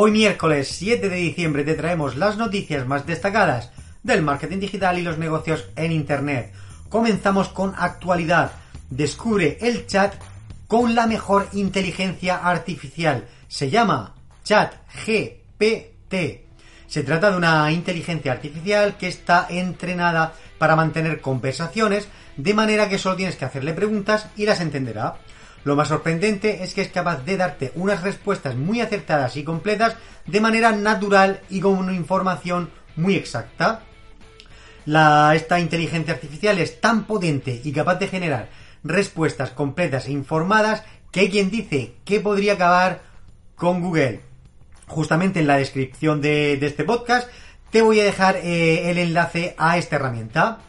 Hoy miércoles 7 de diciembre te traemos las noticias más destacadas del marketing digital y los negocios en Internet. Comenzamos con actualidad. Descubre el chat con la mejor inteligencia artificial. Se llama Chat GPT. Se trata de una inteligencia artificial que está entrenada para mantener conversaciones de manera que solo tienes que hacerle preguntas y las entenderá. Lo más sorprendente es que es capaz de darte unas respuestas muy acertadas y completas de manera natural y con una información muy exacta. esta inteligencia artificial es tan potente y capaz de generar respuestas completas e informadas que hay quien dice que podría acabar con Google. Justamente en la descripción de, este podcast te voy a dejar eh, el enlace a esta herramienta.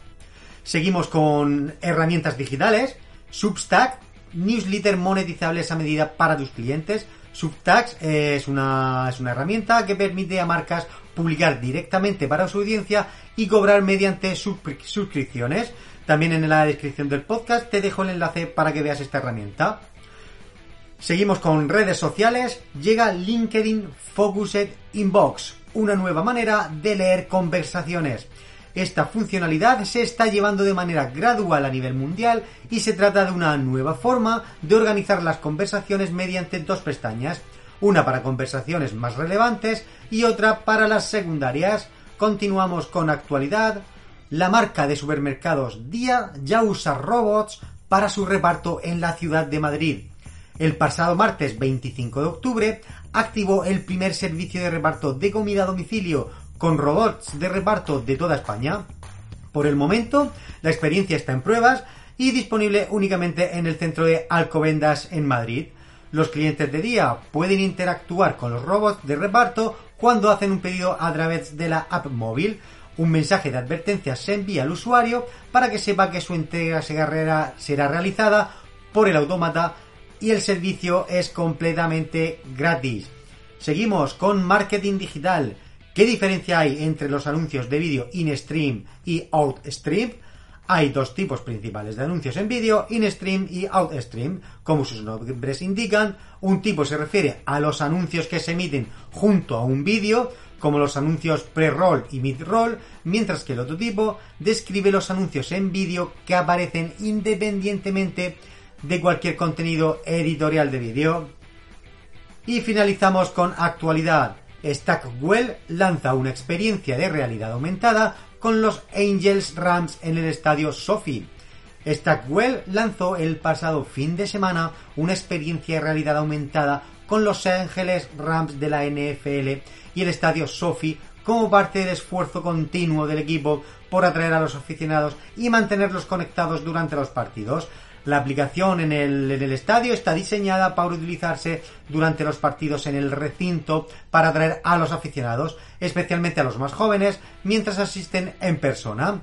Seguimos con herramientas digitales. Substack, newsletter monetizables a medida para tus clientes. Substack es una, es una herramienta que permite a marcas publicar directamente para su audiencia y cobrar mediante suscripciones. También en la descripción del podcast te dejo el enlace para que veas esta herramienta. Seguimos con redes sociales. Llega LinkedIn Focused Inbox, una nueva manera de leer conversaciones. Esta funcionalidad se está llevando de manera gradual a nivel mundial y se trata de una nueva forma de organizar las conversaciones mediante dos pestañas, una para conversaciones más relevantes y otra para las secundarias. Continuamos con actualidad. La marca de supermercados Día ya usa robots para su reparto en la ciudad de Madrid. El pasado martes 25 de octubre activó el primer servicio de reparto de comida a domicilio con robots de reparto de toda España. Por el momento, la experiencia está en pruebas y disponible únicamente en el centro de Alcobendas en Madrid. Los clientes de día pueden interactuar con los robots de reparto cuando hacen un pedido a través de la app móvil. Un mensaje de advertencia se envía al usuario para que sepa que su entrega será realizada por el autómata y el servicio es completamente gratis. Seguimos con marketing digital. ¿Qué diferencia hay entre los anuncios de vídeo in-stream y out-stream? Hay dos tipos principales de anuncios en vídeo, in-stream y out-stream. Como sus nombres indican, un tipo se refiere a los anuncios que se emiten junto a un vídeo, como los anuncios pre-roll y mid-roll, mientras que el otro tipo describe los anuncios en vídeo que aparecen independientemente de cualquier contenido editorial de vídeo. Y finalizamos con actualidad. Stackwell lanza una experiencia de realidad aumentada con los Angels Rams en el estadio Sophie. Stackwell lanzó el pasado fin de semana una experiencia de realidad aumentada con los Ángeles Rams de la NFL y el estadio Sophie como parte del esfuerzo continuo del equipo por atraer a los aficionados y mantenerlos conectados durante los partidos. La aplicación en el, estadio está diseñada para utilizarse durante los partidos en el recinto para atraer a los aficionados, especialmente a los más jóvenes, mientras asisten en persona.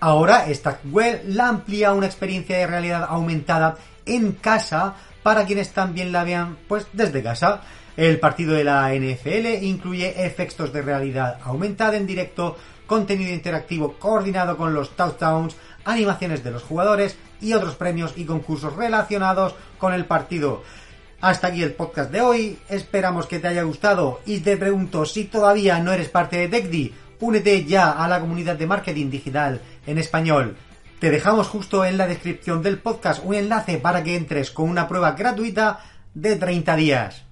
Ahora, Stackwell la amplía una experiencia de realidad aumentada en casa para quienes también la vean pues desde casa. El partido de la NFL incluye efectos de realidad aumentada en directo, contenido interactivo coordinado con los touchdowns, animaciones de los jugadores y otros premios y concursos relacionados con el partido. Hasta aquí el podcast de hoy, esperamos que te haya gustado y te pregunto si todavía no eres parte de TechDi, únete ya a la comunidad de marketing digital en español. Te dejamos justo en la descripción del podcast un enlace para que entres con una prueba gratuita de 30 días.